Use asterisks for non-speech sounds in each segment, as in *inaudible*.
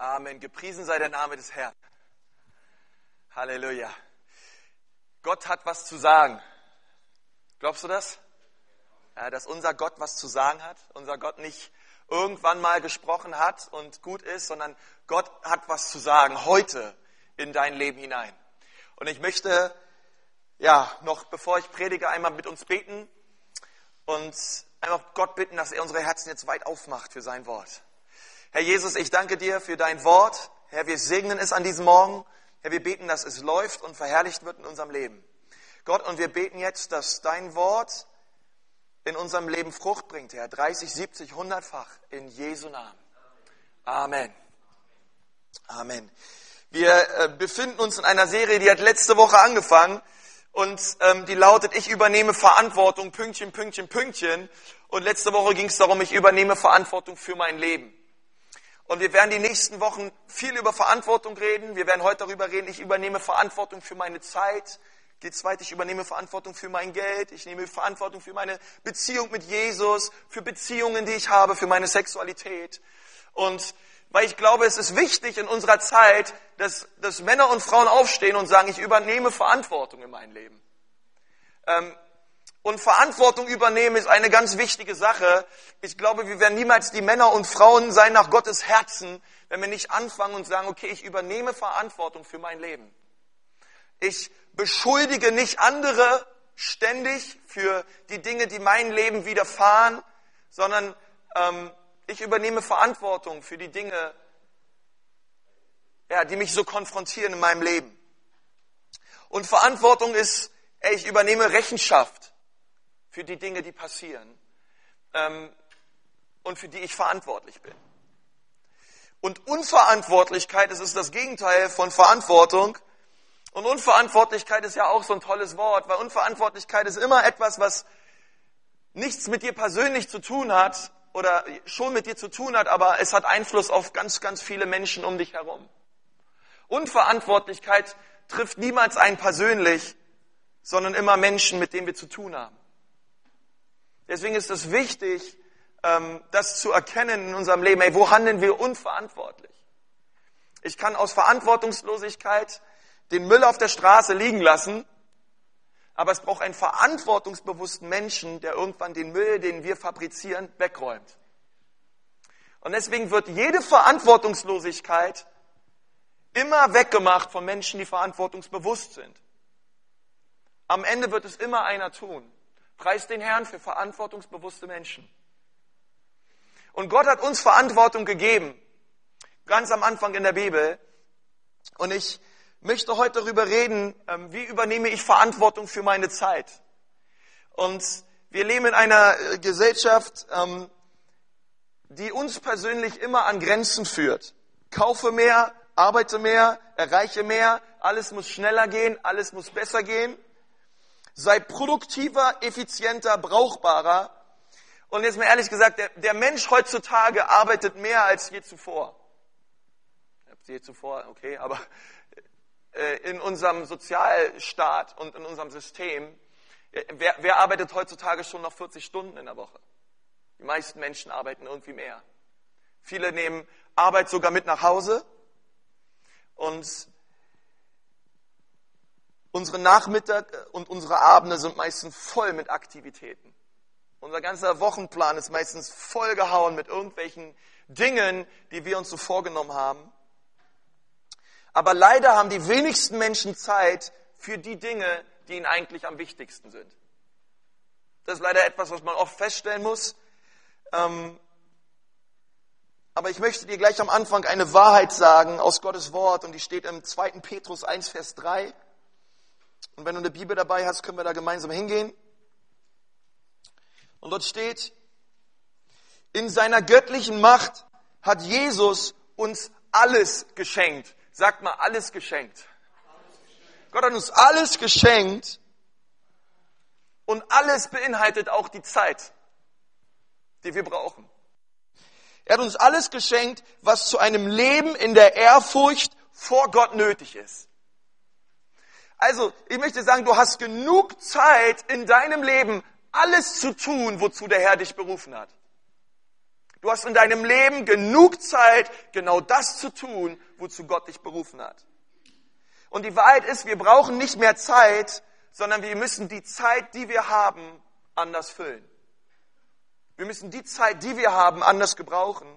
Amen. Gepriesen sei der Name des Herrn. Halleluja. Gott hat was zu sagen. Glaubst du das? Ja, dass unser Gott was zu sagen hat, unser Gott nicht irgendwann mal gesprochen hat und gut ist, sondern Gott hat was zu sagen heute in dein Leben hinein. Und ich möchte, ja, noch bevor ich predige, einmal mit uns beten und einfach Gott bitten, dass er unsere Herzen jetzt weit aufmacht für sein Wort. Herr Jesus, ich danke dir für dein Wort. Herr, wir segnen es an diesem Morgen. Herr, wir beten, dass es läuft und verherrlicht wird in unserem Leben. Gott, und wir beten jetzt, dass dein Wort in unserem Leben Frucht bringt, Herr. 30, 70, 100-fach in Jesu Namen. Amen. Amen. Wir äh, befinden uns in einer Serie, die hat letzte Woche angefangen und ähm, die lautet, ich übernehme Verantwortung, Pünktchen, Pünktchen, Pünktchen. Und letzte Woche ging es darum, ich übernehme Verantwortung für mein Leben. Und wir werden die nächsten Wochen viel über Verantwortung reden. Wir werden heute darüber reden, ich übernehme Verantwortung für meine Zeit. Geht's weiter, ich übernehme Verantwortung für mein Geld. Ich nehme Verantwortung für meine Beziehung mit Jesus, für Beziehungen, die ich habe, für meine Sexualität. Und weil ich glaube, es ist wichtig in unserer Zeit, dass, dass Männer und Frauen aufstehen und sagen, ich übernehme Verantwortung in meinem Leben. Ähm, und Verantwortung übernehmen ist eine ganz wichtige Sache. Ich glaube, wir werden niemals die Männer und Frauen sein nach Gottes Herzen, wenn wir nicht anfangen und sagen, okay, ich übernehme Verantwortung für mein Leben. Ich beschuldige nicht andere ständig für die Dinge, die mein Leben widerfahren, sondern ähm, ich übernehme Verantwortung für die Dinge, ja, die mich so konfrontieren in meinem Leben. Und Verantwortung ist, ey, ich übernehme Rechenschaft für die Dinge, die passieren ähm, und für die ich verantwortlich bin. Und Unverantwortlichkeit, das ist das Gegenteil von Verantwortung. Und Unverantwortlichkeit ist ja auch so ein tolles Wort, weil Unverantwortlichkeit ist immer etwas, was nichts mit dir persönlich zu tun hat oder schon mit dir zu tun hat, aber es hat Einfluss auf ganz, ganz viele Menschen um dich herum. Unverantwortlichkeit trifft niemals einen persönlich, sondern immer Menschen, mit denen wir zu tun haben. Deswegen ist es wichtig, ähm, das zu erkennen in unserem Leben. Ey, wo handeln wir unverantwortlich? Ich kann aus Verantwortungslosigkeit den Müll auf der Straße liegen lassen, aber es braucht einen verantwortungsbewussten Menschen, der irgendwann den Müll, den wir fabrizieren, wegräumt. Und deswegen wird jede Verantwortungslosigkeit immer weggemacht von Menschen, die verantwortungsbewusst sind. Am Ende wird es immer einer tun. Preis den Herrn für verantwortungsbewusste Menschen. Und Gott hat uns Verantwortung gegeben, ganz am Anfang in der Bibel. Und ich möchte heute darüber reden, ähm, wie übernehme ich Verantwortung für meine Zeit. Und wir leben in einer äh, Gesellschaft, ähm, die uns persönlich immer an Grenzen führt. Kaufe mehr, arbeite mehr, erreiche mehr, alles muss schneller gehen, alles muss besser gehen sei produktiver, effizienter, brauchbarer. Und jetzt mal ehrlich gesagt, der, der Mensch heutzutage arbeitet mehr als je zuvor. Je zuvor, okay, aber äh, in unserem Sozialstaat und in unserem System, äh, wer, wer arbeitet heutzutage schon noch 40 Stunden in der Woche? Die meisten Menschen arbeiten irgendwie mehr. Viele nehmen Arbeit sogar mit nach Hause und Unsere Nachmittage und unsere Abende sind meistens voll mit Aktivitäten. Unser ganzer Wochenplan ist meistens vollgehauen mit irgendwelchen Dingen, die wir uns so vorgenommen haben. Aber leider haben die wenigsten Menschen Zeit für die Dinge, die ihnen eigentlich am wichtigsten sind. Das ist leider etwas, was man oft feststellen muss. Ähm, aber ich möchte dir gleich am Anfang eine Wahrheit sagen aus Gottes Wort und die steht im 2. Petrus 1, Vers 3. Und wenn du eine Bibel dabei hast, können wir da gemeinsam hingehen. Und dort steht, in seiner göttlichen Macht hat Jesus uns alles geschenkt. Sagt mal, alles geschenkt. Gott hat uns alles geschenkt und alles beinhaltet auch die Zeit, die wir brauchen. Er hat uns alles geschenkt, was zu einem Leben in der Ehrfurcht vor Gott nötig ist. Also, ich möchte sagen, du hast genug Zeit in deinem Leben, alles zu tun, wozu der Herr dich berufen hat. Du hast in deinem Leben genug Zeit, genau das zu tun, wozu Gott dich berufen hat. Und die Wahrheit ist, wir brauchen nicht mehr Zeit, sondern wir müssen die Zeit, die wir haben, anders füllen. Wir müssen die Zeit, die wir haben, anders gebrauchen.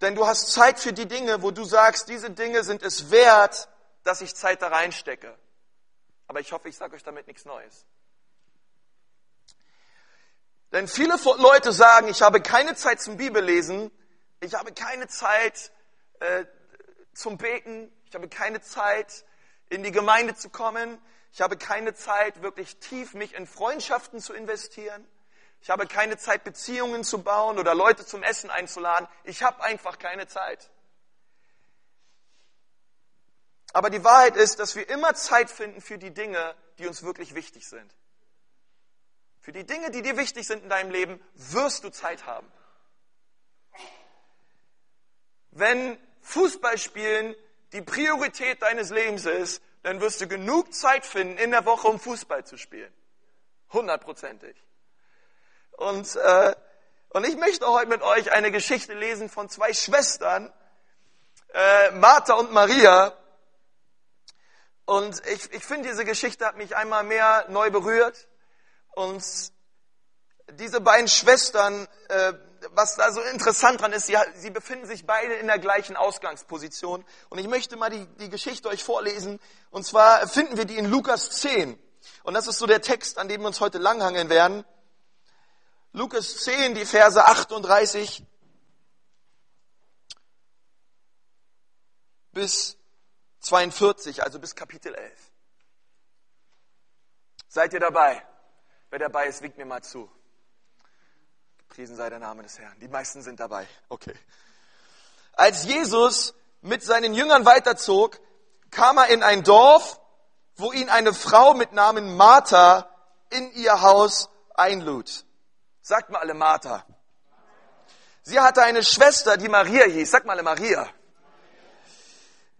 Denn du hast Zeit für die Dinge, wo du sagst, diese Dinge sind es wert, dass ich Zeit da reinstecke. Aber ich hoffe, ich sage euch damit nichts Neues. Denn viele Leute sagen, ich habe keine Zeit zum Bibellesen, ich habe keine Zeit äh, zum Beten, ich habe keine Zeit in die Gemeinde zu kommen, ich habe keine Zeit wirklich tief mich in Freundschaften zu investieren, ich habe keine Zeit Beziehungen zu bauen oder Leute zum Essen einzuladen, ich habe einfach keine Zeit. Aber die Wahrheit ist, dass wir immer Zeit finden für die Dinge, die uns wirklich wichtig sind. Für die Dinge, die dir wichtig sind in deinem Leben, wirst du Zeit haben. Wenn Fußballspielen die Priorität deines Lebens ist, dann wirst du genug Zeit finden in der Woche, um Fußball zu spielen. Hundertprozentig. Und, äh, und ich möchte heute mit euch eine Geschichte lesen von zwei Schwestern, äh, Martha und Maria. Und ich, ich finde, diese Geschichte hat mich einmal mehr neu berührt. Und diese beiden Schwestern, äh, was da so interessant dran ist, sie, sie befinden sich beide in der gleichen Ausgangsposition. Und ich möchte mal die, die Geschichte euch vorlesen. Und zwar finden wir die in Lukas 10. Und das ist so der Text, an dem wir uns heute langhangeln werden. Lukas 10, die Verse 38 bis 42, also bis Kapitel 11. Seid ihr dabei? Wer dabei ist, winkt mir mal zu. Gepriesen sei der Name des Herrn. Die meisten sind dabei. Okay. Als Jesus mit seinen Jüngern weiterzog, kam er in ein Dorf, wo ihn eine Frau mit Namen Martha in ihr Haus einlud. Sagt mal alle Martha. Sie hatte eine Schwester, die Maria hieß. Sagt mal alle Maria.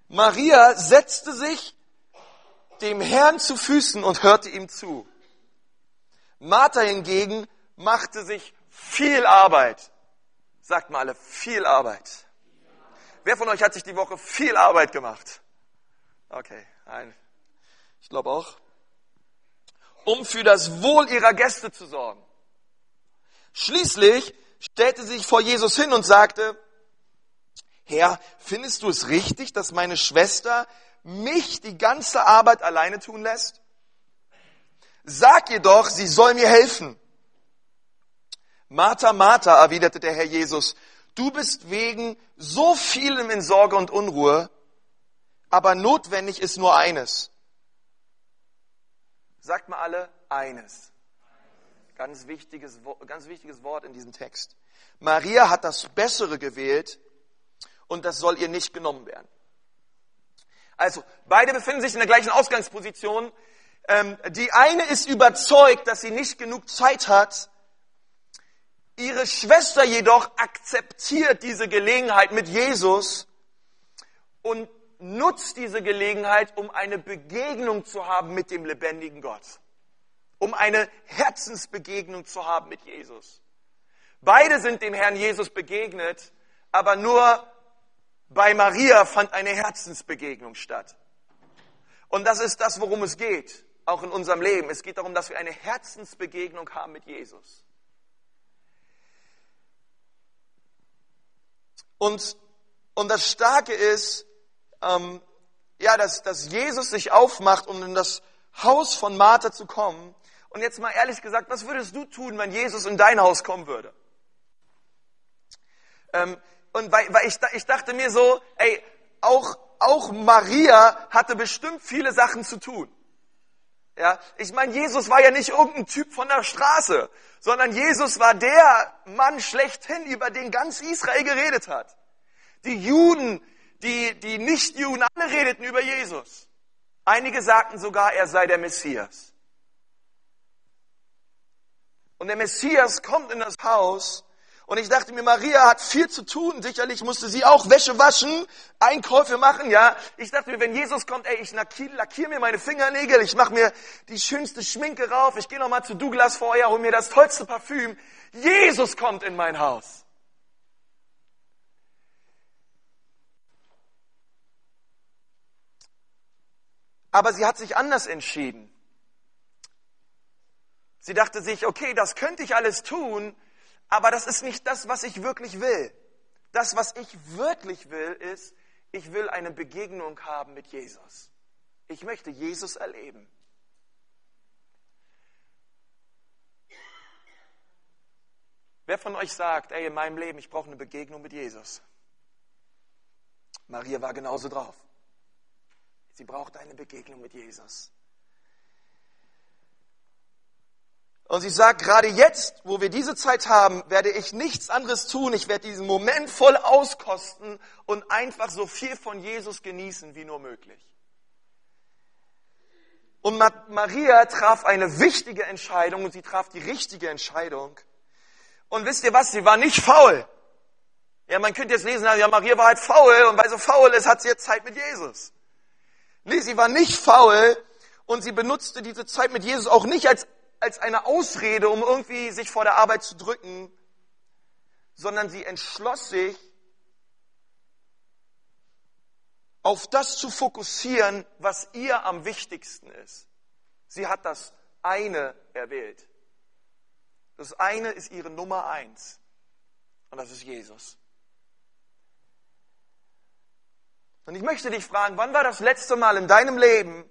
Maria setzte sich dem Herrn zu Füßen und hörte ihm zu. Martha hingegen machte sich viel Arbeit. Sagt mal alle, viel Arbeit. Wer von euch hat sich die Woche viel Arbeit gemacht? Okay, ein. Ich glaube auch. Um für das Wohl ihrer Gäste zu sorgen. Schließlich stellte sie sich vor Jesus hin und sagte, Herr, findest du es richtig, dass meine Schwester mich die ganze Arbeit alleine tun lässt? Sag ihr doch, sie soll mir helfen. Martha, Martha, erwiderte der Herr Jesus, du bist wegen so vielem in Sorge und Unruhe, aber notwendig ist nur eines. Sagt mal alle eines. Ganz wichtiges, ganz wichtiges Wort in diesem Text. Maria hat das Bessere gewählt und das soll ihr nicht genommen werden. Also, beide befinden sich in der gleichen Ausgangsposition. Ähm, die eine ist überzeugt, dass sie nicht genug Zeit hat. Ihre Schwester jedoch akzeptiert diese Gelegenheit mit Jesus und nutzt diese Gelegenheit, um eine Begegnung zu haben mit dem lebendigen Gott. Um eine Herzensbegegnung zu haben mit Jesus. Beide sind dem Herrn Jesus begegnet, aber nur bei Maria fand eine Herzensbegegnung statt. Und das ist das, worum es geht auch in unserem Leben. Es geht darum, dass wir eine Herzensbegegnung haben mit Jesus. Und, und das Starke ist, ähm, ja, dass, dass Jesus sich aufmacht, um in das Haus von Martha zu kommen. Und jetzt mal ehrlich gesagt, was würdest du tun, wenn Jesus in dein Haus kommen würde? Ähm, und weil, weil ich, ich dachte mir so, ey, auch, auch Maria hatte bestimmt viele Sachen zu tun. Ja, ich meine, Jesus war ja nicht irgendein Typ von der Straße, sondern Jesus war der Mann schlechthin, über den ganz Israel geredet hat. Die Juden, die, die Nichtjuden, alle redeten über Jesus. Einige sagten sogar, er sei der Messias. Und der Messias kommt in das Haus Und ich dachte mir, Maria hat viel zu tun. Sicherlich musste sie auch Wäsche waschen, Einkäufe machen, ja. Ich dachte mir, wenn Jesus kommt, ey, ich lackiere lackier mir meine Fingernägel, ich mache mir die schönste Schminke rauf, ich gehe nochmal zu Douglas vorher, hol mir das tollste Parfüm. Jesus kommt in mein Haus. Aber sie hat sich anders entschieden. Sie dachte sich, okay, das könnte ich alles tun, aber das ist nicht das, was ich wirklich will. Das, was ich wirklich will, ist, ich will eine Begegnung haben mit Jesus. Ich möchte Jesus erleben. Wer von euch sagt, ey, in meinem Leben, ich brauche eine Begegnung mit Jesus? Maria war genauso drauf. Sie braucht eine Begegnung mit Jesus. Und sie sagt, gerade jetzt, wo wir diese Zeit haben, werde ich nichts anderes tun. Ich werde diesen Moment voll auskosten und einfach so viel von Jesus genießen wie nur möglich. Und Maria traf eine wichtige Entscheidung und sie traf die richtige Entscheidung. Und wisst ihr was? Sie war nicht faul. Ja, man könnte jetzt lesen, ja, Maria war halt faul und weil sie faul ist, hat sie jetzt Zeit mit Jesus. Nee, sie war nicht faul und sie benutzte diese Zeit mit Jesus auch nicht als, als eine Ausrede, um irgendwie sich vor der Arbeit zu drücken, sondern sie entschloss sich, auf das zu fokussieren, was ihr am wichtigsten ist. Sie hat das eine erwählt. Das eine ist ihre Nummer eins. Und das ist Jesus. Und ich möchte dich fragen, wann war das letzte Mal in deinem Leben,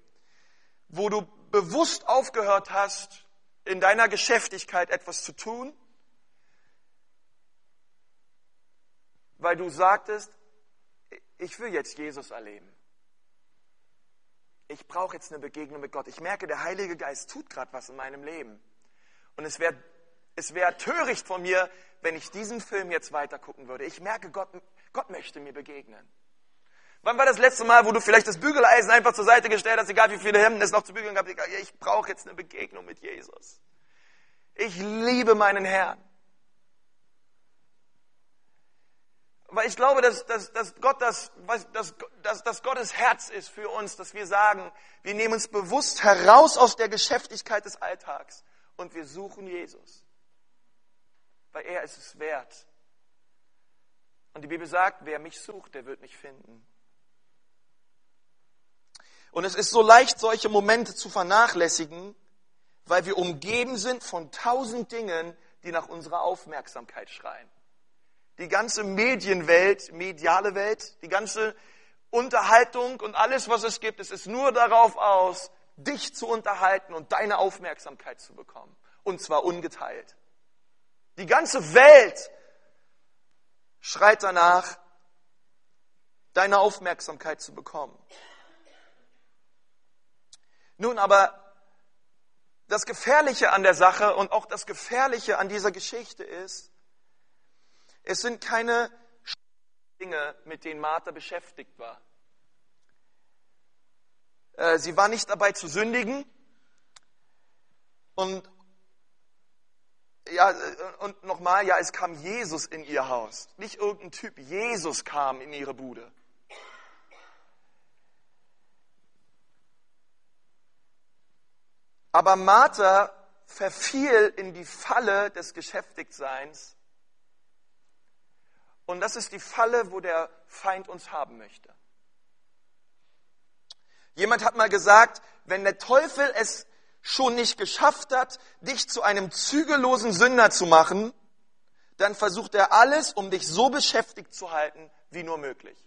wo du bewusst aufgehört hast, in deiner Geschäftigkeit etwas zu tun, weil du sagtest, ich will jetzt Jesus erleben. Ich brauche jetzt eine Begegnung mit Gott. Ich merke, der Heilige Geist tut gerade was in meinem Leben. Und es wäre es wär töricht von mir, wenn ich diesen Film jetzt weiter gucken würde. Ich merke, Gott, Gott möchte mir begegnen. Wann war das letzte Mal, wo du vielleicht das Bügeleisen einfach zur Seite gestellt hast, egal wie viele Hemden es noch zu bügeln gab? Ich brauche jetzt eine Begegnung mit Jesus. Ich liebe meinen Herrn. Weil ich glaube, dass, dass, dass, Gott das, dass, dass, dass Gottes Herz ist für uns, dass wir sagen, wir nehmen uns bewusst heraus aus der Geschäftigkeit des Alltags und wir suchen Jesus. Weil er ist es wert. Und die Bibel sagt, wer mich sucht, der wird mich finden. Und es ist so leicht, solche Momente zu vernachlässigen, weil wir umgeben sind von tausend Dingen, die nach unserer Aufmerksamkeit schreien. Die ganze Medienwelt, mediale Welt, die ganze Unterhaltung und alles, was es gibt, es ist nur darauf aus, dich zu unterhalten und deine Aufmerksamkeit zu bekommen. Und zwar ungeteilt. Die ganze Welt schreit danach, deine Aufmerksamkeit zu bekommen. Nun aber, das Gefährliche an der Sache und auch das Gefährliche an dieser Geschichte ist, es sind keine Dinge, mit denen Martha beschäftigt war. Äh, sie war nicht dabei zu sündigen und ja, und nochmal, ja, es kam Jesus in ihr Haus. Nicht irgendein Typ. Jesus kam in ihre Bude. Aber Martha verfiel in die Falle des Geschäftigseins. Und das ist die Falle, wo der Feind uns haben möchte. Jemand hat mal gesagt, wenn der Teufel es schon nicht geschafft hat, dich zu einem zügellosen Sünder zu machen, dann versucht er alles, um dich so beschäftigt zu halten, wie nur möglich.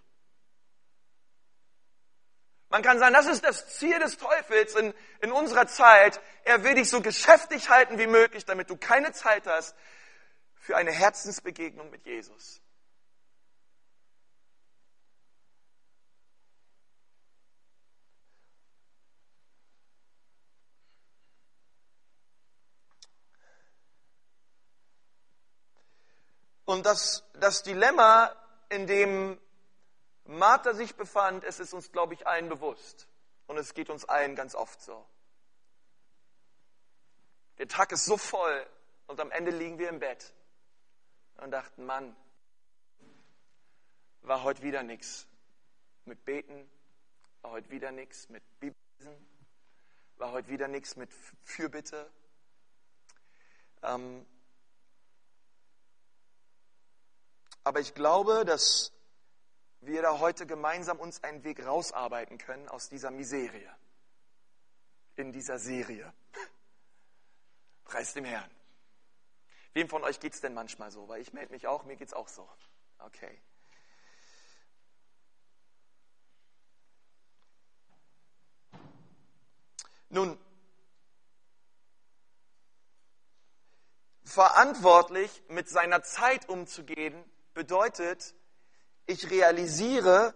Man kann sagen, das ist das Ziel des Teufels in, in unserer Zeit. Er will dich so geschäftig halten wie möglich, damit du keine Zeit hast für eine Herzensbegegnung mit Jesus. Und das, das Dilemma, in dem Martha sich befand, es ist uns, glaube ich, allen bewusst. Und es geht uns allen ganz oft so. Der Tag ist so voll und am Ende liegen wir im Bett. und dachten, Mann, war heute wieder nichts mit Beten, war heute wieder nichts mit Bibellesen, war heute wieder nichts mit Fürbitte. Ähm, aber ich glaube, dass wir da heute gemeinsam uns einen Weg rausarbeiten können aus dieser Miserie, in dieser Serie. Preis dem Herrn. Wem von euch geht es denn manchmal so? Weil ich melde mich auch, mir geht es auch so. Okay. Nun, verantwortlich mit seiner Zeit umzugehen, bedeutet, ich realisiere,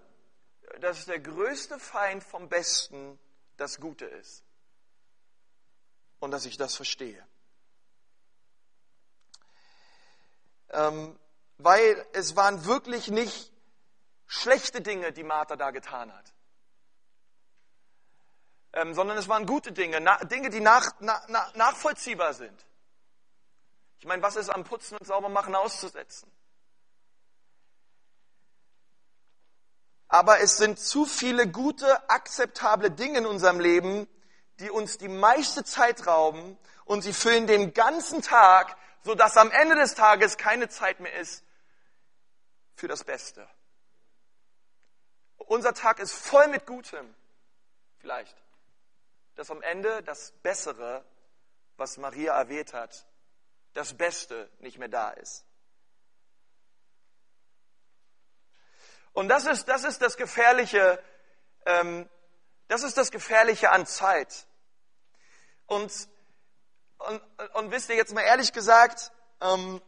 dass der größte Feind vom Besten das Gute ist. Und dass ich das verstehe. Ähm, weil es waren wirklich nicht schlechte Dinge, die Martha da getan hat. Ähm, sondern es waren gute Dinge, na, Dinge, die nach, na, nachvollziehbar sind. Ich meine, was ist am Putzen und Saubermachen auszusetzen? Aber es sind zu viele gute, akzeptable Dinge in unserem Leben, die uns die meiste Zeit rauben und sie füllen den ganzen Tag, sodass am Ende des Tages keine Zeit mehr ist für das Beste. Unser Tag ist voll mit Gutem, vielleicht, dass am Ende das Bessere, was Maria erwähnt hat, das Beste nicht mehr da ist. Und das ist das, ist das Gefährliche, ähm, das ist das Gefährliche an Zeit. Und, und, und wisst ihr jetzt mal ehrlich gesagt, ähm,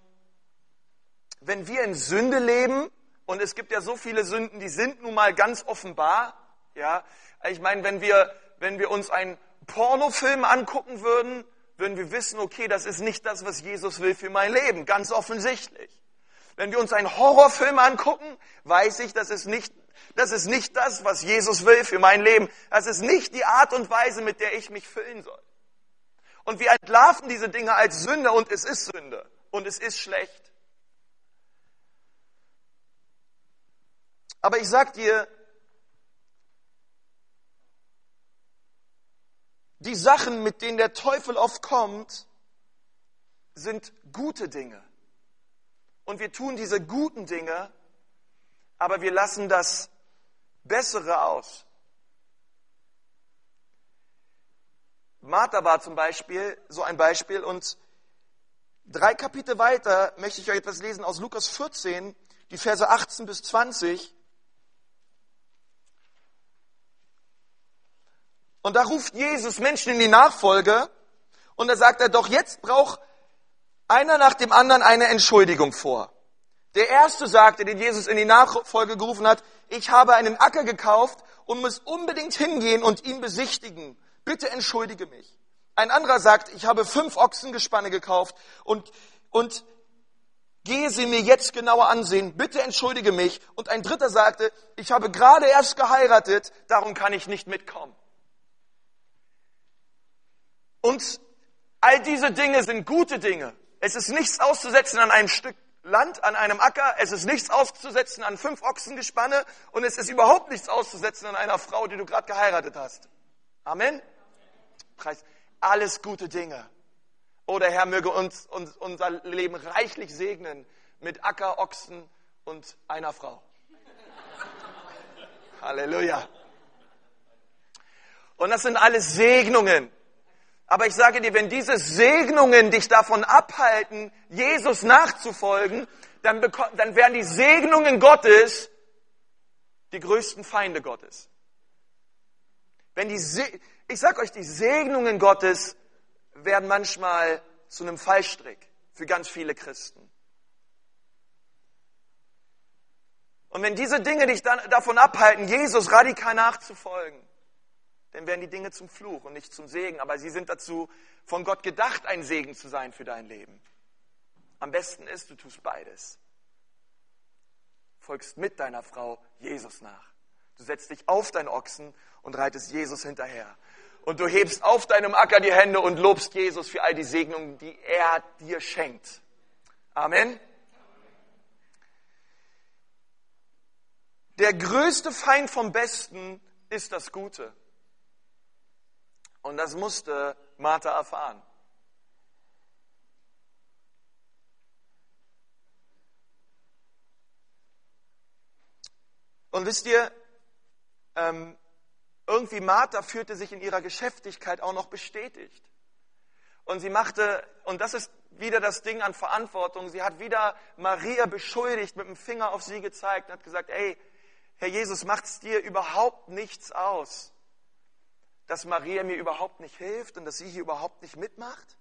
wenn wir in Sünde leben, und es gibt ja so viele Sünden, die sind nun mal ganz offenbar, ja, ich meine, wenn wir, wenn wir uns einen Pornofilm angucken würden, würden wir wissen, okay, das ist nicht das, was Jesus will für mein Leben, ganz offensichtlich. Wenn wir uns einen Horrorfilm angucken, weiß ich, das ist nicht, das ist nicht das, was Jesus will für mein Leben. Das ist nicht die Art und Weise, mit der ich mich füllen soll. Und wir entlarven diese Dinge als Sünde und es ist Sünde und es ist schlecht. Aber ich sag dir, die Sachen, mit denen der Teufel oft kommt, sind gute Dinge und wir tun diese guten Dinge, aber wir lassen das Bessere aus. Martha war zum Beispiel so ein Beispiel und drei Kapitel weiter möchte ich euch etwas lesen aus Lukas 14, die Verse 18 bis 20. Und da ruft Jesus Menschen in die Nachfolge und da sagt er, doch jetzt braucht einer nach dem anderen eine Entschuldigung vor. Der erste sagte, den Jesus in die Nachfolge gerufen hat, ich habe einen Acker gekauft und muss unbedingt hingehen und ihn besichtigen. Bitte entschuldige mich. Ein anderer sagt, ich habe fünf Ochsengespanne gekauft und, und gehe sie mir jetzt genauer ansehen. Bitte entschuldige mich. Und ein dritter sagte, ich habe gerade erst geheiratet, darum kann ich nicht mitkommen. Und all diese Dinge sind gute Dinge. Es ist nichts auszusetzen an einem Stück Land, an einem Acker. Es ist nichts auszusetzen an fünf Ochsengespanne. Und es ist überhaupt nichts auszusetzen an einer Frau, die du gerade geheiratet hast. Amen. Preis. Alles gute Dinge. Oder Herr möge uns, uns unser Leben reichlich segnen mit Acker, Ochsen und einer Frau. Halleluja. Und das sind alles Segnungen. Aber ich sage dir, wenn diese Segnungen dich davon abhalten, Jesus nachzufolgen, dann, dann werden die Segnungen Gottes die größten Feinde Gottes. Wenn die, Se ich sage euch, die Segnungen Gottes werden manchmal zu einem Fallstrick für ganz viele Christen. Und wenn diese Dinge dich dann davon abhalten, Jesus radikal nachzufolgen, dann werden die Dinge zum Fluch und nicht zum Segen. Aber sie sind dazu von Gott gedacht, ein Segen zu sein für dein Leben. Am besten ist, du tust beides. Folgst mit deiner Frau Jesus nach. Du setzt dich auf deinen Ochsen und reitest Jesus hinterher. Und du hebst auf deinem Acker die Hände und lobst Jesus für all die Segnungen, die er dir schenkt. Amen. Der größte Feind vom Besten ist das Gute. Und das musste Martha erfahren. Und wisst ihr, ähm, irgendwie Martha fühlte sich in ihrer Geschäftigkeit auch noch bestätigt. Und sie machte, und das ist wieder das Ding an Verantwortung, sie hat wieder Maria beschuldigt, mit dem Finger auf sie gezeigt und hat gesagt, ey, Herr Jesus, macht es dir überhaupt nichts aus, dass Maria mir überhaupt nicht hilft und dass sie hier überhaupt nicht mitmacht?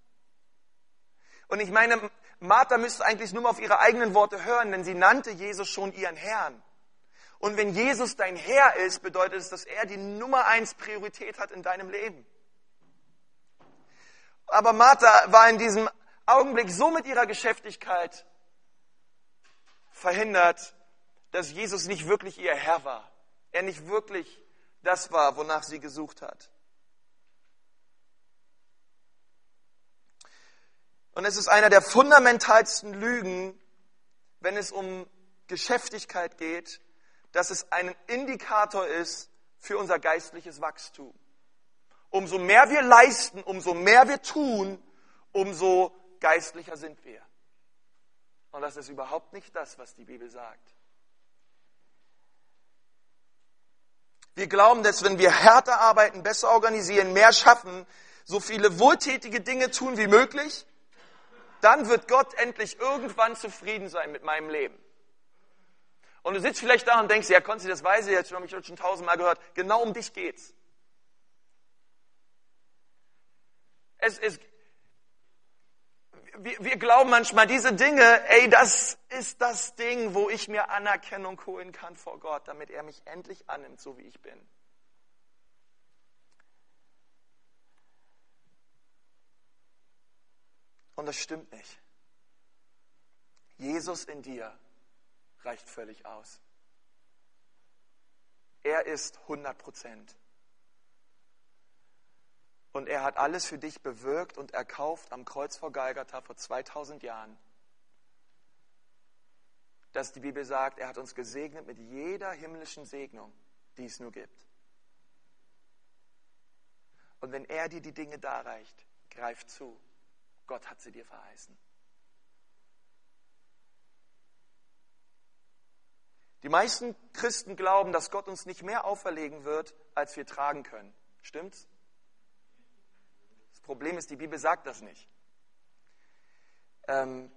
Und ich meine, Martha müsste eigentlich nur mal auf ihre eigenen Worte hören, denn sie nannte Jesus schon ihren Herrn. Und wenn Jesus dein Herr ist, bedeutet es, dass er die Nummer eins Priorität hat in deinem Leben. Aber Martha war in diesem Augenblick so mit ihrer Geschäftigkeit verhindert, dass Jesus nicht wirklich ihr Herr war. Er nicht wirklich das war, wonach sie gesucht hat. Und es ist einer der fundamentalsten Lügen, wenn es um Geschäftigkeit geht, dass es ein Indikator ist für unser geistliches Wachstum. Umso mehr wir leisten, umso mehr wir tun, umso geistlicher sind wir. Und das ist überhaupt nicht das, was die Bibel sagt. Wir glauben, dass wenn wir härter arbeiten, besser organisieren, mehr schaffen, so viele wohltätige Dinge tun wie möglich, dann wird Gott endlich irgendwann zufrieden sein mit meinem Leben. Und du sitzt vielleicht da und denkst, ja, Konzi, das weiß ich jetzt schon, habe ich schon tausendmal gehört. Genau um dich geht's. Es, es, wir, wir glauben manchmal, diese Dinge, ey, das ist das Ding, wo ich mir Anerkennung holen kann vor Gott, damit er mich endlich annimmt, so wie ich bin. Und das stimmt nicht. Jesus in dir reicht völlig aus. Er ist 100 Prozent. Und er hat alles für dich bewirkt und erkauft am Kreuz vor Golgatha vor 2000 Jahren. Dass die Bibel sagt, er hat uns gesegnet mit jeder himmlischen Segnung, die es nur gibt. Und wenn er dir die Dinge darreicht, greif zu. Gott hat sie dir verheißen. Die meisten Christen glauben, dass Gott uns nicht mehr auferlegen wird, als wir tragen können. Stimmt's? Problem ist, die Bibel sagt das nicht. Ähm,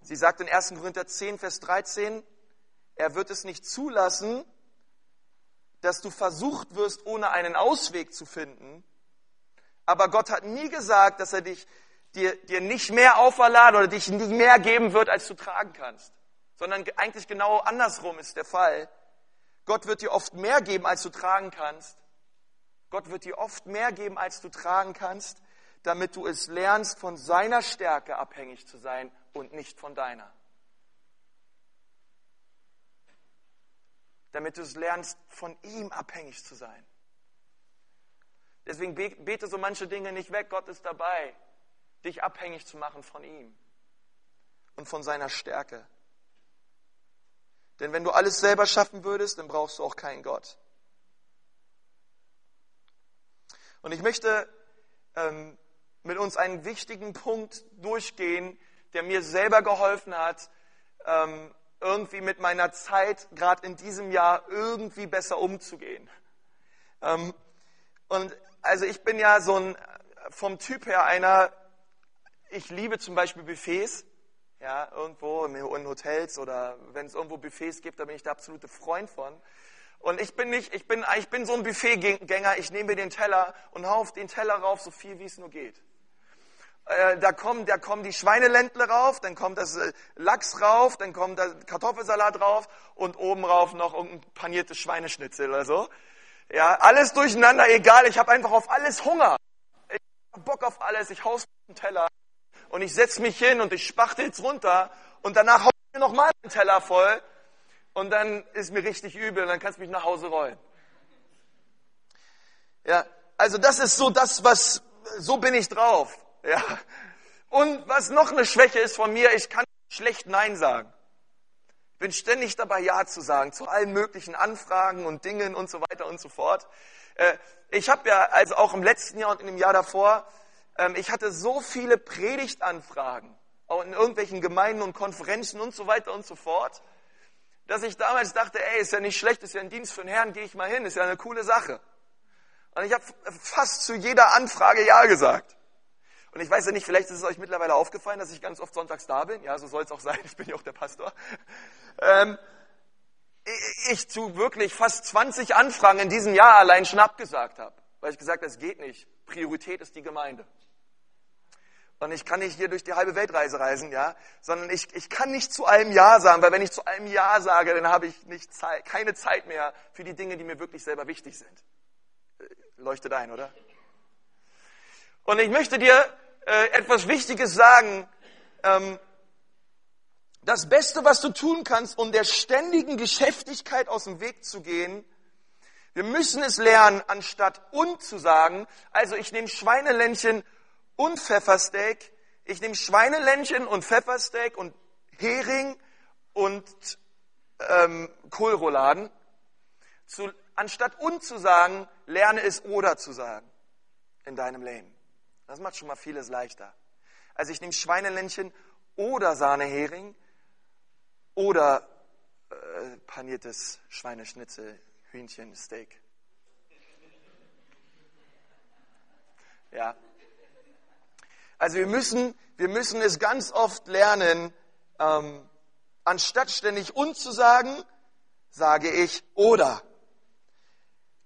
sie sagt in 1. Korinther 10, Vers 13, er wird es nicht zulassen, dass du versucht wirst, ohne einen Ausweg zu finden. Aber Gott hat nie gesagt, dass er dich, dir, dir nicht mehr auferladen oder dich nicht mehr geben wird, als du tragen kannst. Sondern eigentlich genau andersrum ist der Fall. Gott wird dir oft mehr geben, als du tragen kannst. Gott wird dir oft mehr geben, als du tragen kannst damit du es lernst, von seiner Stärke abhängig zu sein und nicht von deiner. Damit du es lernst, von ihm abhängig zu sein. Deswegen bete so manche Dinge nicht weg. Gott ist dabei, dich abhängig zu machen von ihm und von seiner Stärke. Denn wenn du alles selber schaffen würdest, dann brauchst du auch keinen Gott. Und ich möchte ähm, mit uns einen wichtigen Punkt durchgehen, der mir selber geholfen hat, ähm, irgendwie mit meiner Zeit gerade in diesem Jahr irgendwie besser umzugehen. Ähm, und also ich bin ja so ein vom Typ her einer, ich liebe zum Beispiel Buffets, ja, irgendwo in Hotels oder wenn es irgendwo Buffets gibt, da bin ich der absolute Freund von. Und ich bin nicht, ich bin, ich bin so ein Buffetgänger, ich nehme mir den Teller und hau auf den Teller rauf, so viel wie es nur geht. Äh, da kommen, da kommen die Schweineländle rauf, dann kommt das äh, Lachs rauf, dann kommt der Kartoffelsalat drauf und oben rauf noch irgendein paniertes Schweineschnitzel oder so. Ja, alles durcheinander, egal, ich habe einfach auf alles Hunger. Ich habe Bock auf alles, ich hau's auf den Teller und ich setz mich hin und ich spachtel's runter und danach hau ich mir nochmal den Teller voll und dann ist mir richtig übel und dann kannst du mich nach Hause rollen. Ja, also das ist so das, was, so bin ich drauf. Ja. Und was noch eine Schwäche ist von mir, ich kann schlecht Nein sagen. Ich bin ständig dabei, Ja zu sagen zu allen möglichen Anfragen und Dingen und so weiter und so fort. Äh, ich habe ja also auch im letzten Jahr und in dem Jahr davor, ich hatte so viele Predigtanfragen, auch in irgendwelchen Gemeinden und Konferenzen und so weiter und so fort, dass ich damals dachte, ey, ist ja nicht schlecht, ist ja ein Dienst für den Herrn, gehe ich mal hin, ist ja eine coole Sache. Und ich habe fast zu jeder Anfrage Ja gesagt. Und ich weiß ja nicht, vielleicht ist es euch mittlerweile aufgefallen, dass ich ganz oft sonntags da bin. Ja, so soll es auch sein. *laughs* Ich bin ja auch der Pastor. Ähm, ich zu wirklich fast 20 Anfragen in diesem Jahr allein Schnapp gesagt habe. Weil ich gesagt habe, es geht nicht. Priorität ist die Gemeinde. Und ich kann nicht hier durch die halbe Weltreise reisen, ja, sondern ich, ich kann nicht zu allem Ja sagen, weil wenn ich zu allem Ja sage, dann habe ich nicht Zeit, keine Zeit mehr für die Dinge, die mir wirklich selber wichtig sind. Äh, leuchtet ein, oder? Und ich möchte dir äh, etwas Wichtiges sagen. Ähm, das Beste, was du tun kannst, um der ständigen Geschäftigkeit aus dem Weg zu gehen, wir müssen es lernen, anstatt und zu sagen, also ich nehme Schweineländchen und Pfeffersteak, ich nehme Schweineländchen und Pfeffersteak und Hering und ähm, Kohlrouladen, zu, anstatt und zu sagen, lerne es oder zu sagen in deinem Leben. Das macht schon mal vieles leichter. Also ich nehme Schweineländchen oder Sahnehering oder äh, paniertes Schweineschnitzel, Hühnchen, Steak. Ja. Also wir müssen, wir müssen es ganz oft lernen, ähm, anstatt ständig und zu sagen, sage ich oder.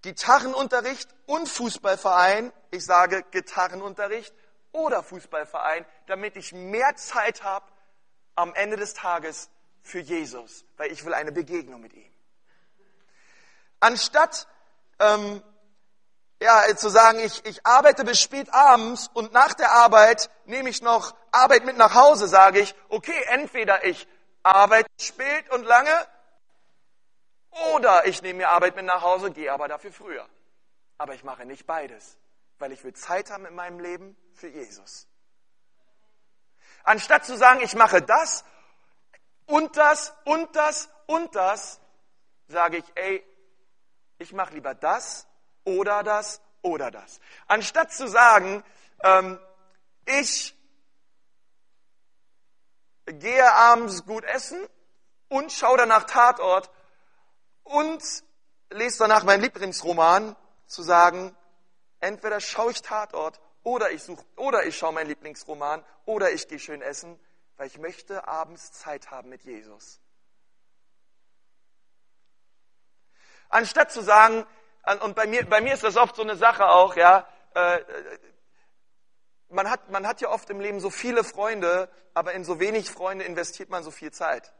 Gitarrenunterricht und Fußballverein. Ich sage Gitarrenunterricht oder Fußballverein, damit ich mehr Zeit habe am Ende des Tages für Jesus, weil ich will eine Begegnung mit ihm. Anstatt ähm, ja, zu sagen, ich, ich arbeite bis spät abends und nach der Arbeit nehme ich noch Arbeit mit nach Hause, sage ich, okay, entweder ich arbeite spät und lange oder ich nehme mir Arbeit mit nach Hause, gehe aber dafür früher. Aber ich mache nicht beides, weil ich will Zeit haben in meinem Leben für Jesus. Anstatt zu sagen, ich mache das und das und das und das, sage ich, ey, ich mache lieber das oder das oder das. Anstatt zu sagen, ähm, ich gehe abends gut essen und schaue danach Tatort und lese danach meinen Lieblingsroman, zu sagen, entweder schaue ich Tatort oder ich suche oder ich schaue meinen Lieblingsroman oder ich gehe schön essen, weil ich möchte abends Zeit haben mit Jesus. Anstatt zu sagen, und bei mir, bei mir ist das oft so eine Sache auch, ja, äh, man hat, man hat ja oft im Leben so viele Freunde, aber in so wenig Freunde investiert man so viel Zeit.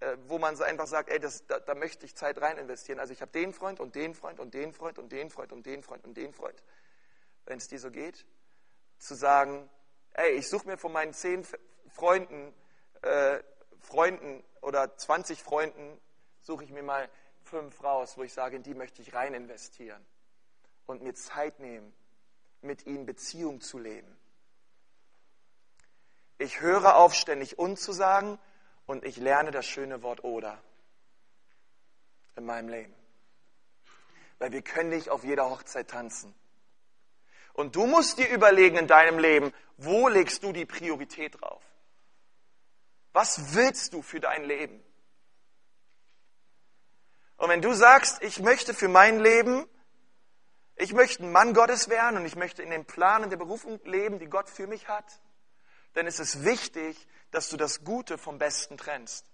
Äh, wo man so einfach sagt, ey, das, da, da möchte ich Zeit rein investieren. Also ich habe den Freund und den Freund und den Freund und den Freund und den Freund und den Freund. Wenn es dir so geht, zu sagen, ey, ich suche mir von meinen zehn Freunden, äh, Freunden oder 20 Freunden, suche ich mir mal fünf raus, wo ich sage, in die möchte ich rein investieren und mir Zeit nehmen, mit ihnen Beziehung zu leben. Ich höre auf, ständig und zu sagen, und ich lerne das schöne Wort oder in meinem Leben. Weil wir können nicht auf jeder Hochzeit tanzen. Und du musst dir überlegen in deinem Leben, wo legst du die Priorität drauf? Was willst du für dein Leben? Und wenn du sagst, ich möchte für mein Leben, ich möchte ein Mann Gottes werden und ich möchte in den Planen der Berufung leben, die Gott für mich hat, dann ist es wichtig, dass du das Gute vom Besten trennst.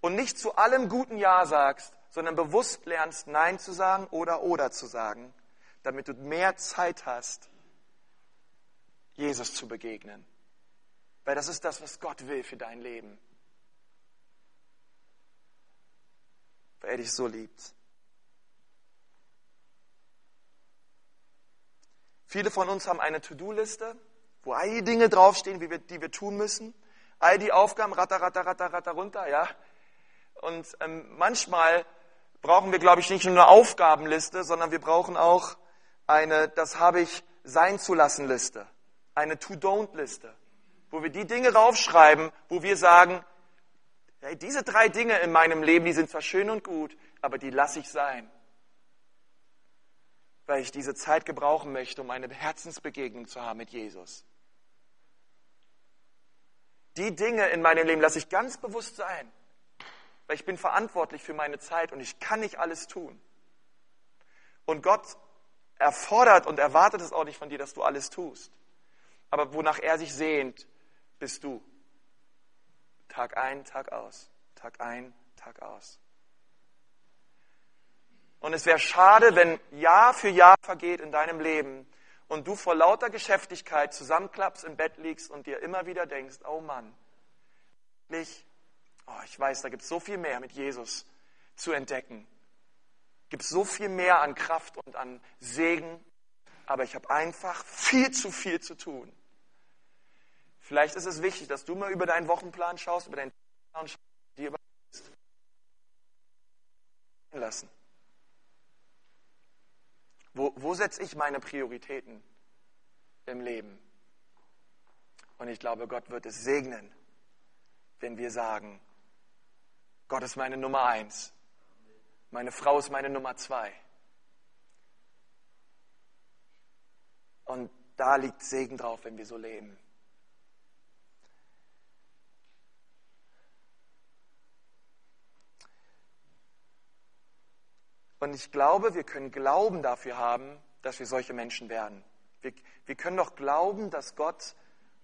Und nicht zu allem guten Ja sagst, sondern bewusst lernst, Nein zu sagen oder oder zu sagen, damit du mehr Zeit hast, Jesus zu begegnen. Weil das ist das, was Gott will für dein Leben. Weil er dich so liebt. Viele von uns haben eine To-Do-Liste wo all die Dinge draufstehen, die wir, die wir tun müssen, all die Aufgaben, ratter, ratter, ratter, ratter runter, ja. Und ähm, manchmal brauchen wir, glaube ich, nicht nur eine Aufgabenliste, sondern wir brauchen auch eine, das habe ich sein zu lassen Liste, eine To-Don't-Liste, wo wir die Dinge raufschreiben, wo wir sagen, Hey, diese drei Dinge in meinem Leben, die sind zwar schön und gut, aber die lasse ich sein. Weil ich diese Zeit gebrauchen möchte, um eine Herzensbegegnung zu haben mit Jesus. Die Dinge in meinem Leben lasse ich ganz bewusst sein. Weil ich bin verantwortlich für meine Zeit und ich kann nicht alles tun. Und Gott erfordert und erwartet es auch nicht von dir, dass du alles tust. Aber wonach er sich sehnt, bist du. Tag ein, Tag aus. Tag ein, Tag aus. Und es wäre schade, wenn Jahr für Jahr vergeht in deinem Leben und du vor lauter Geschäftigkeit zusammenklappst, im Bett liegst und dir immer wieder denkst, oh Mann, ich, oh, ich weiß, da gibt es so viel mehr mit Jesus zu entdecken. Gibt so viel mehr an Kraft und an Segen, aber ich habe einfach viel zu viel zu tun. Vielleicht ist es wichtig, dass du mal über deinen Wochenplan schaust, über deinen Plan schaust, dir überlegst. Lassen. Wo, wo setze ich meine Prioritäten im Leben? Und ich glaube, Gott wird es segnen, wenn wir sagen, Gott ist meine Nummer eins. Meine Frau ist meine Nummer zwei. Und da liegt Segen drauf, wenn wir so leben. Und ich glaube, wir können Glauben dafür haben, dass wir solche Menschen werden. Wir, wir können doch glauben, dass Gott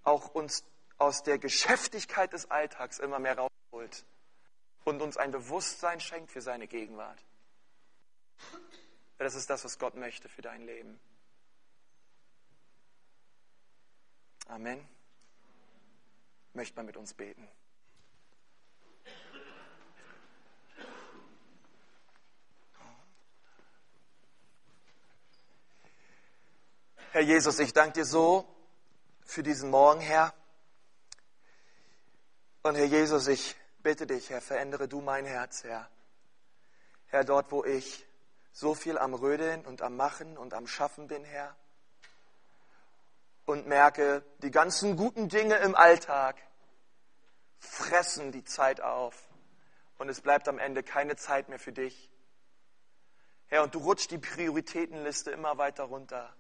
auch uns aus der Geschäftigkeit des Alltags immer mehr rausholt und uns ein Bewusstsein schenkt für seine Gegenwart. Das ist das, was Gott möchte für dein Leben. Amen. Möchte man mit uns beten. Herr Jesus, ich danke dir so für diesen Morgen, Herr. Und Herr Jesus, ich bitte dich, Herr, verändere du mein Herz, Herr. Herr, dort, wo ich so viel am Rödeln und am Machen und am Schaffen bin, Herr, und merke, die ganzen guten Dinge im Alltag fressen die Zeit auf und es bleibt am Ende keine Zeit mehr für dich. Herr, und du rutschst die Prioritätenliste immer weiter runter.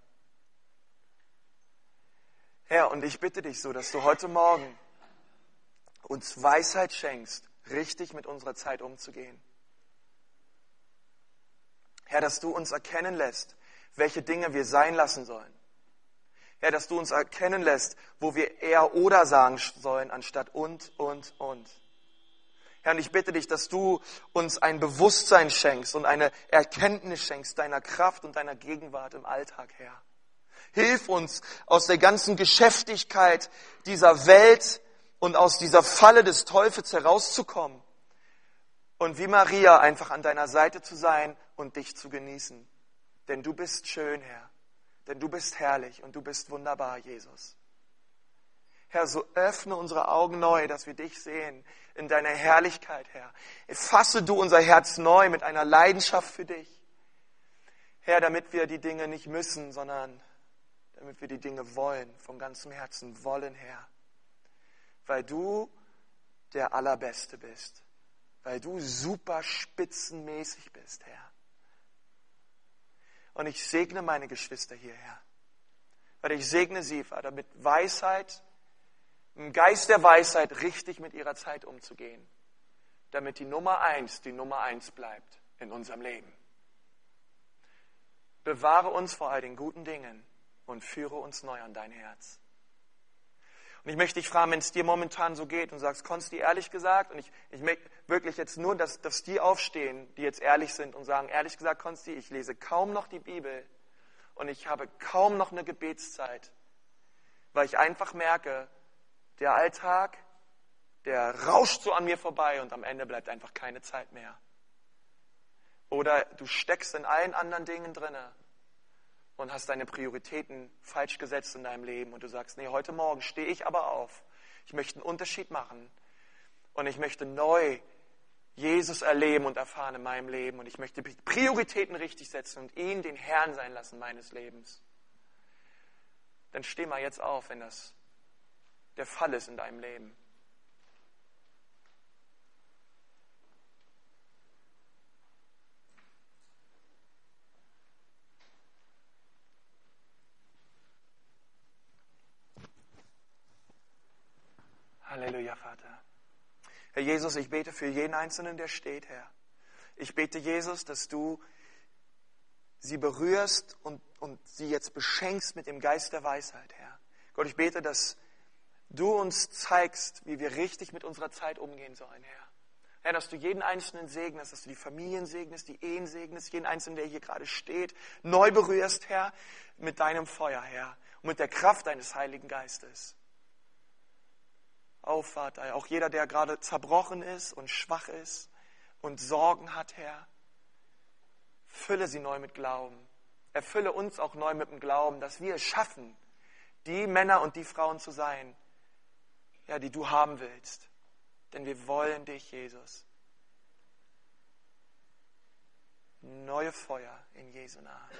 Herr, und ich bitte dich so, dass du heute Morgen uns Weisheit schenkst, richtig mit unserer Zeit umzugehen. Herr, dass du uns erkennen lässt, welche Dinge wir sein lassen sollen. Herr, dass du uns erkennen lässt, wo wir eher oder sagen sollen, anstatt und, und, und. Herr, und ich bitte dich, dass du uns ein Bewusstsein schenkst und eine Erkenntnis schenkst deiner Kraft und deiner Gegenwart im Alltag, Herr. Hilf uns aus der ganzen Geschäftigkeit dieser Welt und aus dieser Falle des Teufels herauszukommen und wie Maria einfach an deiner Seite zu sein und dich zu genießen. Denn du bist schön, Herr. Denn du bist herrlich und du bist wunderbar, Jesus. Herr, so öffne unsere Augen neu, dass wir dich sehen in deiner Herrlichkeit, Herr. Fasse du unser Herz neu mit einer Leidenschaft für dich. Herr, damit wir die Dinge nicht müssen, sondern damit wir die Dinge wollen, von ganzem Herzen wollen, Herr. Weil du der Allerbeste bist. Weil du super spitzenmäßig bist, Herr. Und ich segne meine Geschwister hierher. Weil ich segne sie, Vater, mit Weisheit, im Geist der Weisheit richtig mit ihrer Zeit umzugehen. Damit die Nummer eins die Nummer eins bleibt in unserem Leben. Bewahre uns vor all den guten Dingen und führe uns neu an dein Herz. Und ich möchte dich fragen, wenn es dir momentan so geht und sagst, Konsti, ehrlich gesagt, und ich, ich möchte wirklich jetzt nur, dass, dass die aufstehen, die jetzt ehrlich sind und sagen, ehrlich gesagt, Konsti, ich lese kaum noch die Bibel und ich habe kaum noch eine Gebetszeit, weil ich einfach merke, der Alltag, der rauscht so an mir vorbei und am Ende bleibt einfach keine Zeit mehr. Oder du steckst in allen anderen Dingen drinne und hast deine Prioritäten falsch gesetzt in deinem Leben und du sagst, nee, heute Morgen stehe ich aber auf. Ich möchte einen Unterschied machen und ich möchte neu Jesus erleben und erfahren in meinem Leben und ich möchte Prioritäten richtig setzen und ihn den Herrn sein lassen meines Lebens. Dann steh mal jetzt auf, wenn das der Fall ist in deinem Leben. Herr Jesus, ich bete für jeden Einzelnen, der steht, Herr. Ich bete, Jesus, dass du sie berührst und, und sie jetzt beschenkst mit dem Geist der Weisheit, Herr. Gott, ich bete, dass du uns zeigst, wie wir richtig mit unserer Zeit umgehen sollen, Herr. Herr, dass du jeden Einzelnen segnest, dass du die Familien segnest, die Ehen segnest, jeden Einzelnen, der hier gerade steht, neu berührst, Herr, mit deinem Feuer, Herr, und mit der Kraft deines Heiligen Geistes. Oh Vater, auch jeder, der gerade zerbrochen ist und schwach ist und Sorgen hat, Herr, fülle sie neu mit Glauben. Erfülle uns auch neu mit dem Glauben, dass wir es schaffen, die Männer und die Frauen zu sein, ja, die du haben willst. Denn wir wollen dich, Jesus. Neue Feuer in Jesu Namen.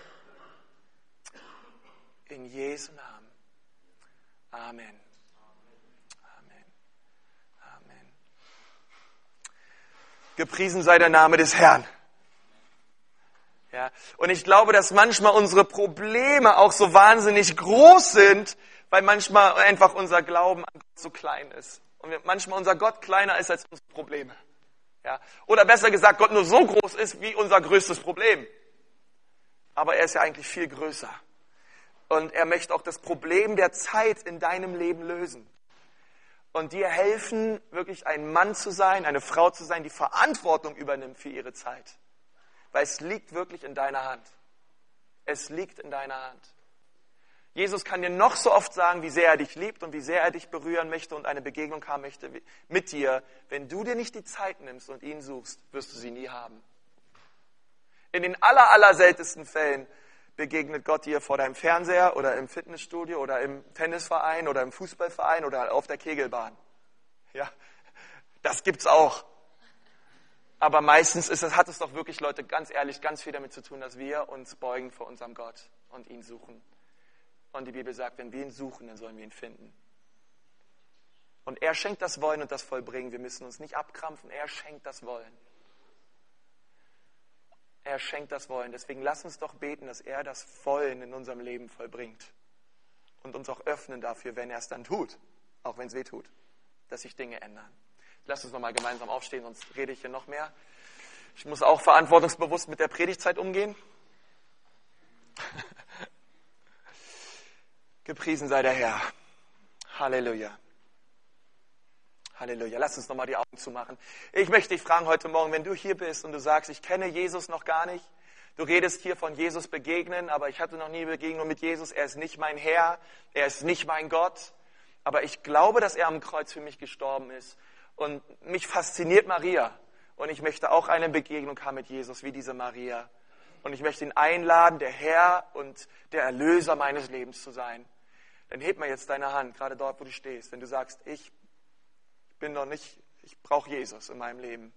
In Jesu Namen. Amen. Amen. Gepriesen sei der Name des Herrn. Ja, und ich glaube, dass manchmal unsere Probleme auch so wahnsinnig groß sind, weil manchmal einfach unser Glauben an Gott so klein ist. Und manchmal unser Gott kleiner ist als unsere Probleme. Ja, oder besser gesagt, Gott nur so groß ist wie unser größtes Problem. Aber er ist ja eigentlich viel größer. Und er möchte auch das Problem der Zeit in deinem Leben lösen. Und dir helfen, wirklich ein Mann zu sein, eine Frau zu sein, die Verantwortung übernimmt für ihre Zeit. Weil es liegt wirklich in deiner Hand. Es liegt in deiner Hand. Jesus kann dir noch so oft sagen, wie sehr er dich liebt und wie sehr er dich berühren möchte und eine Begegnung haben möchte mit dir. Wenn du dir nicht die Zeit nimmst und ihn suchst, wirst du sie nie haben. In den aller, aller seltensten Fällen begegnet Gott dir vor deinem Fernseher oder im Fitnessstudio oder im Tennisverein oder im Fußballverein oder auf der Kegelbahn. Ja, das gibt's auch. Aber meistens ist es, hat es doch wirklich, Leute, ganz ehrlich, ganz viel damit zu tun, dass wir uns beugen vor unserem Gott und ihn suchen. Und die Bibel sagt, wenn wir ihn suchen, dann sollen wir ihn finden. Und er schenkt das Wollen und das Vollbringen. Wir müssen uns nicht abkrampfen. Er schenkt das Wollen. Er schenkt das Wollen. Deswegen lass uns doch beten, dass er das Wollen in unserem Leben vollbringt. Und uns auch öffnen dafür, wenn er es dann tut. Auch wenn es weh tut. Dass sich Dinge ändern. Lass uns nochmal gemeinsam aufstehen, sonst rede ich hier noch mehr. Ich muss auch verantwortungsbewusst mit der Predigtzeit umgehen. *laughs* Gepriesen sei der Herr. Halleluja. Halleluja. Lass uns nochmal die Augen zumachen. Ich möchte dich fragen heute Morgen, wenn du hier bist und du sagst, ich kenne Jesus noch gar nicht, du redest hier von Jesus begegnen, aber ich hatte noch nie Begegnung mit Jesus, er ist nicht mein Herr, er ist nicht mein Gott, aber ich glaube, dass er am Kreuz für mich gestorben ist und mich fasziniert Maria. Und ich möchte auch eine Begegnung haben mit Jesus wie diese Maria. Und ich möchte ihn einladen, der Herr und der Erlöser meines Lebens zu sein. Dann heb mal jetzt deine Hand, gerade dort, wo du stehst. Wenn du sagst, ich bin noch nicht, ich brauche Jesus in meinem Leben.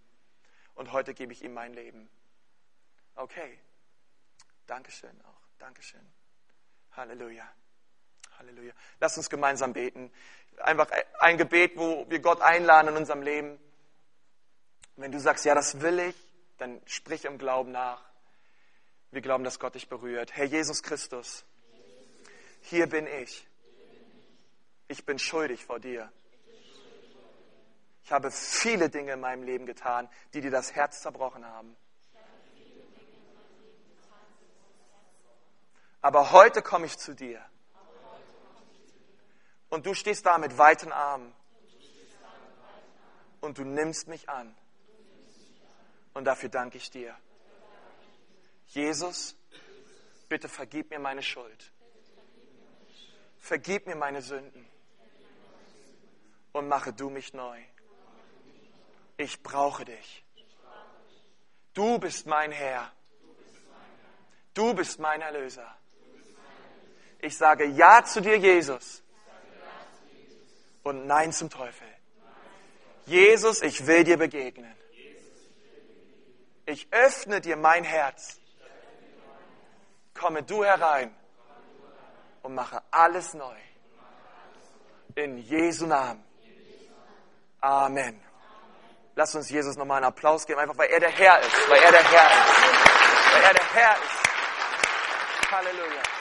Und heute gebe ich ihm mein Leben. Okay. Dankeschön auch. Dankeschön. Halleluja. Halleluja. Lass uns gemeinsam beten. Einfach ein Gebet, wo wir Gott einladen in unserem Leben. Wenn du sagst, ja, das will ich, dann sprich im Glauben nach. Wir glauben, dass Gott dich berührt. Herr Jesus Christus, hier bin ich. Ich bin schuldig vor dir. Ich habe viele Dinge in meinem Leben getan, die dir das Herz zerbrochen haben. Aber heute komme ich zu dir. Und du stehst da mit weiten Armen. Und du nimmst mich an. Und dafür danke ich dir. Jesus, bitte vergib mir meine Schuld. Vergib mir meine Sünden. Und mache du mich neu. Ich brauche dich. Du bist mein Herr. Du bist mein Erlöser. Ich sage Ja zu dir, Jesus und Nein zum Teufel. Jesus, ich will dir begegnen. Ich öffne dir mein Herz. Komme du herein und mache alles neu. In Jesu Namen. Amen. Lass uns Jesus nochmal einen Applaus geben, einfach weil er der Herr ist, weil er der Herr ist. Weil er der Herr ist. Halleluja.